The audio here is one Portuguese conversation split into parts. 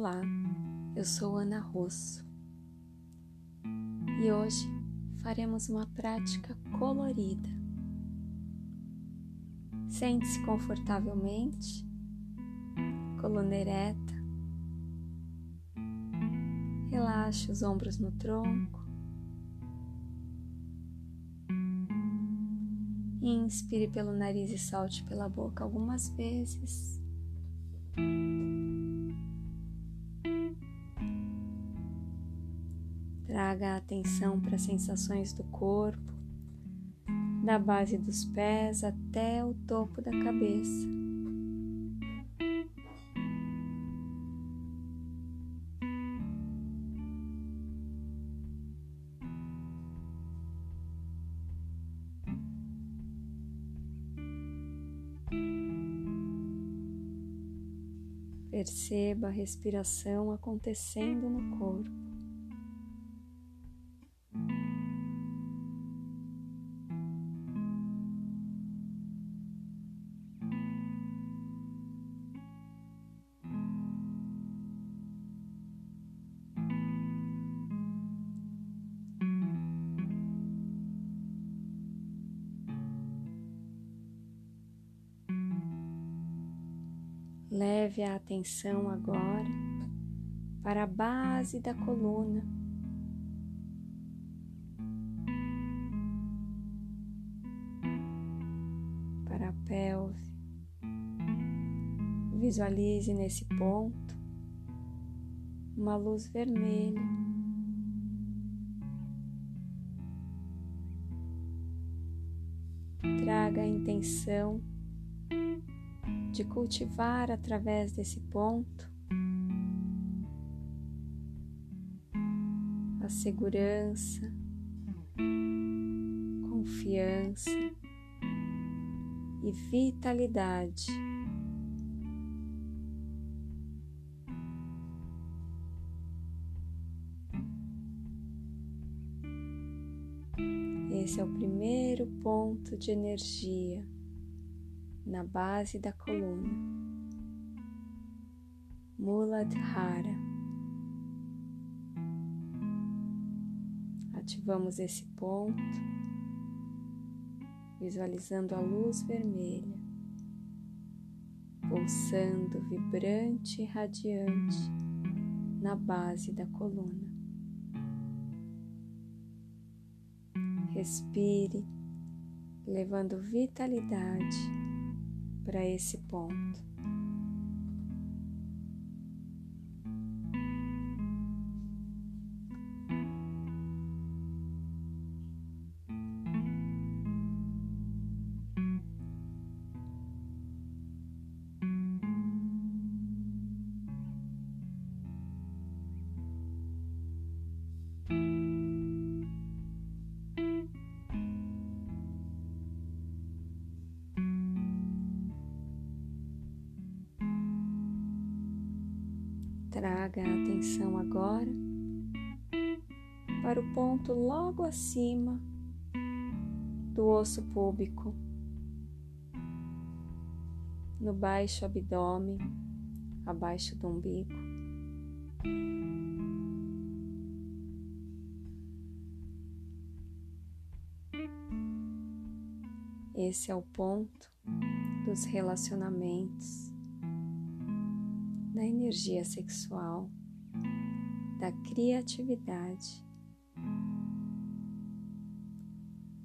Olá, eu sou Ana Rosso e hoje faremos uma prática colorida. Sente-se confortavelmente, coluna ereta, relaxe os ombros no tronco, inspire pelo nariz e solte pela boca algumas vezes. Traga a atenção para as sensações do corpo, da base dos pés até o topo da cabeça. Perceba a respiração acontecendo no corpo. Leve a atenção agora para a base da coluna. Para a pelve. Visualize nesse ponto uma luz vermelha. Traga a intenção de cultivar através desse ponto a segurança, confiança e vitalidade. Esse é o primeiro ponto de energia na base da coluna. Muladhara. Ativamos esse ponto, visualizando a luz vermelha, pulsando vibrante e radiante na base da coluna. Respire, levando vitalidade para esse ponto. Traga a atenção agora para o ponto logo acima do osso púbico, no baixo abdômen, abaixo do umbigo. Esse é o ponto dos relacionamentos da energia sexual, da criatividade.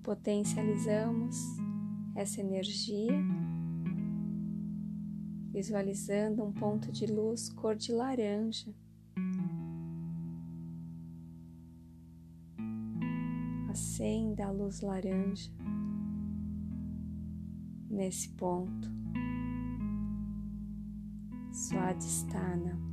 Potencializamos essa energia visualizando um ponto de luz cor de laranja. Acenda a luz laranja nesse ponto. Swadhisthana.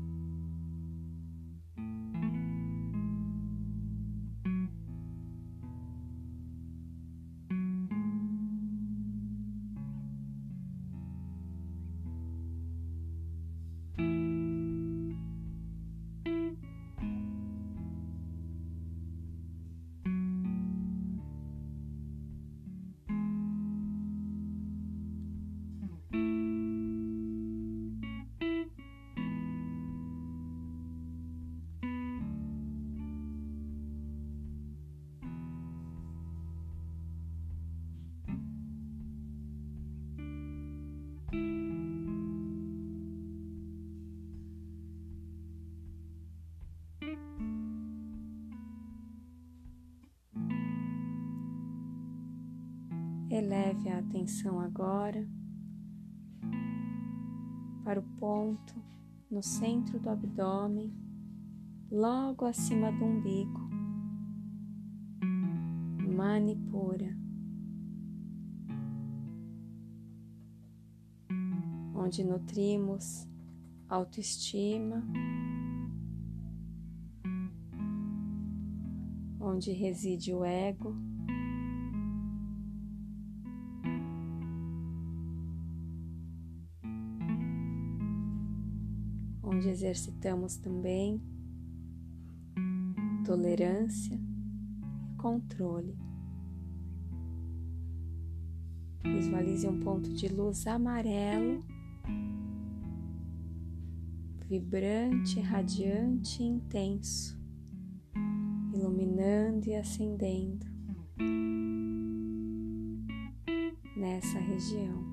Eleve a atenção agora para o ponto no centro do abdômen, logo acima do umbigo. Manipura, onde nutrimos autoestima, onde reside o ego. Onde exercitamos também tolerância e controle. Visualize um ponto de luz amarelo, vibrante, radiante e intenso, iluminando e acendendo nessa região.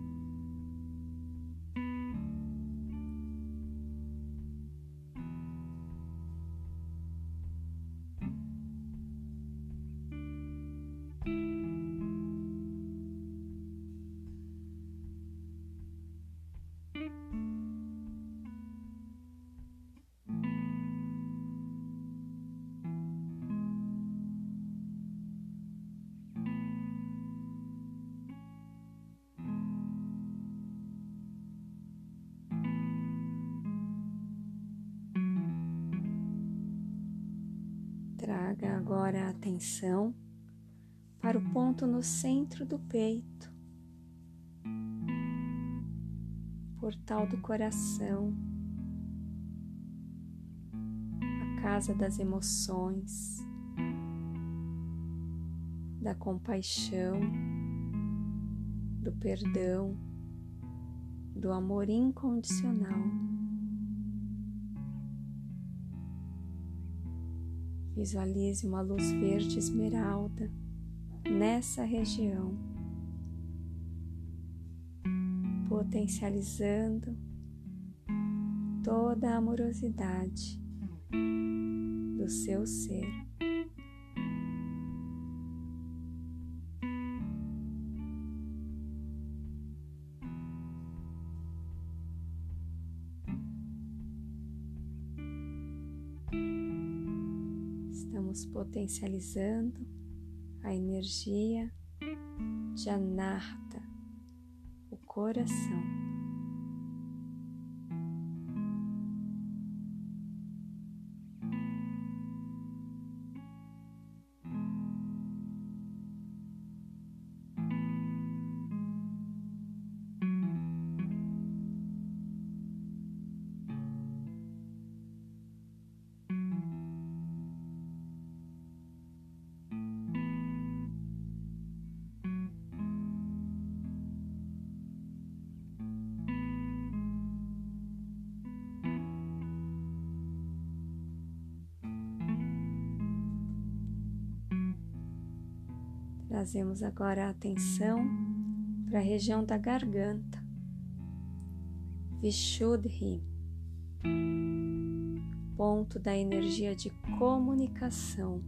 Traga agora a atenção para o ponto no centro do peito, portal do coração, a casa das emoções, da compaixão, do perdão, do amor incondicional. Visualize uma luz verde esmeralda nessa região, potencializando toda a amorosidade do seu ser. Estamos potencializando a energia de Anarta, o coração. Trazemos agora a atenção para a região da garganta, Vishuddhi, ponto da energia de comunicação.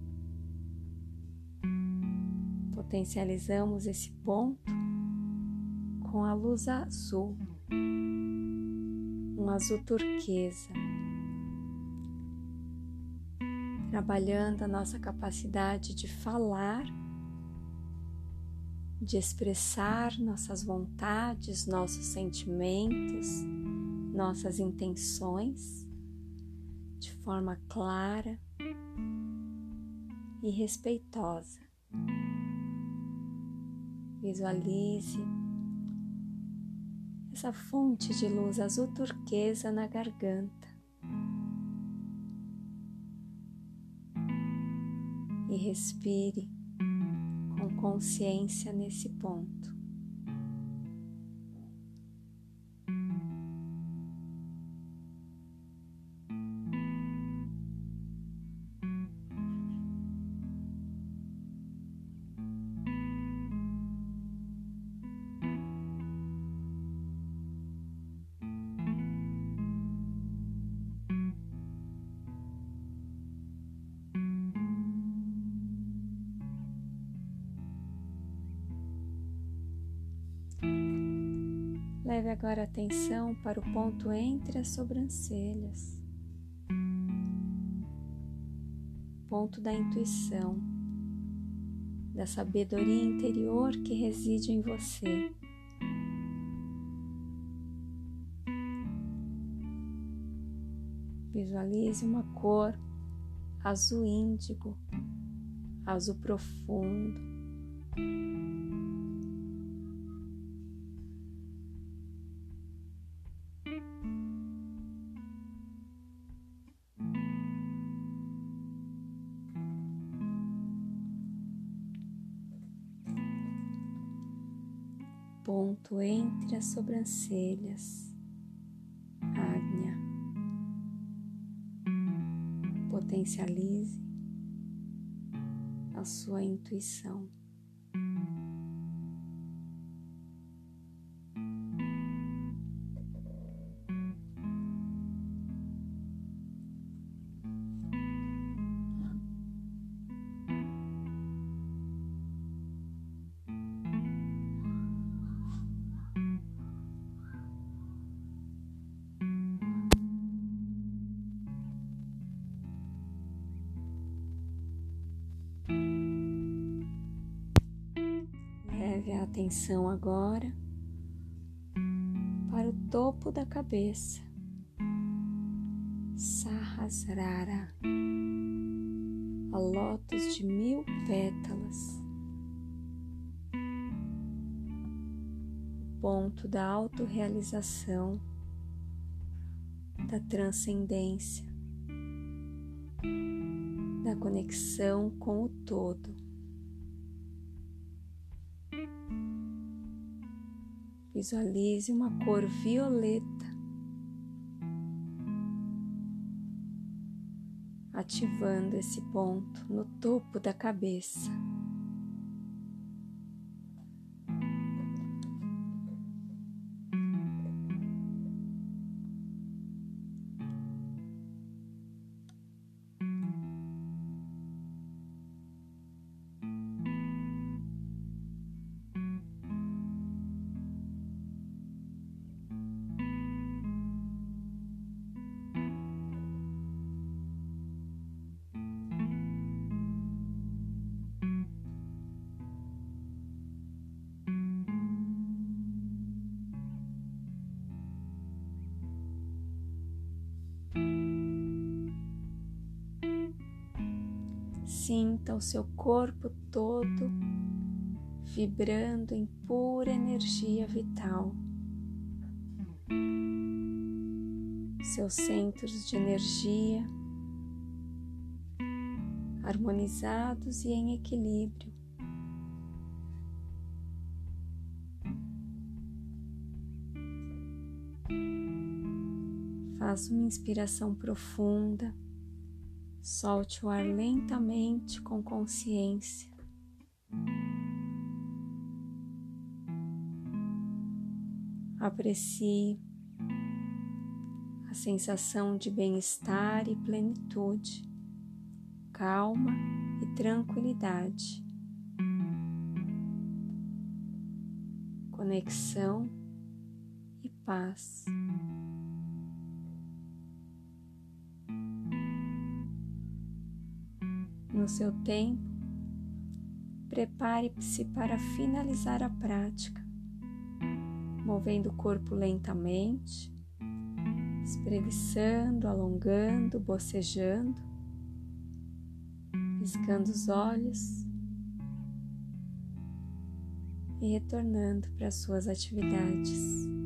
Potencializamos esse ponto com a luz azul, um azul turquesa, trabalhando a nossa capacidade de falar de expressar nossas vontades, nossos sentimentos, nossas intenções de forma clara e respeitosa. Visualize essa fonte de luz azul turquesa na garganta e respire consciência nesse ponto. Leve agora a atenção para o ponto entre as sobrancelhas, ponto da intuição, da sabedoria interior que reside em você. Visualize uma cor azul índigo, azul profundo. Ponto entre as sobrancelhas, Ágnia. Potencialize a sua intuição. Atenção agora para o topo da cabeça. Sahasrara, a lótus de mil pétalas. Ponto da autorrealização, da transcendência, da conexão com o todo. Visualize uma cor violeta ativando esse ponto no topo da cabeça. Sinta o seu corpo todo vibrando em pura energia vital. Seus centros de energia harmonizados e em equilíbrio. Faça uma inspiração profunda. Solte o ar lentamente com consciência. Aprecie a sensação de bem-estar e plenitude, calma e tranquilidade, conexão e paz. No seu tempo, prepare-se para finalizar a prática, movendo o corpo lentamente, espreguiçando, alongando, bocejando, piscando os olhos e retornando para suas atividades.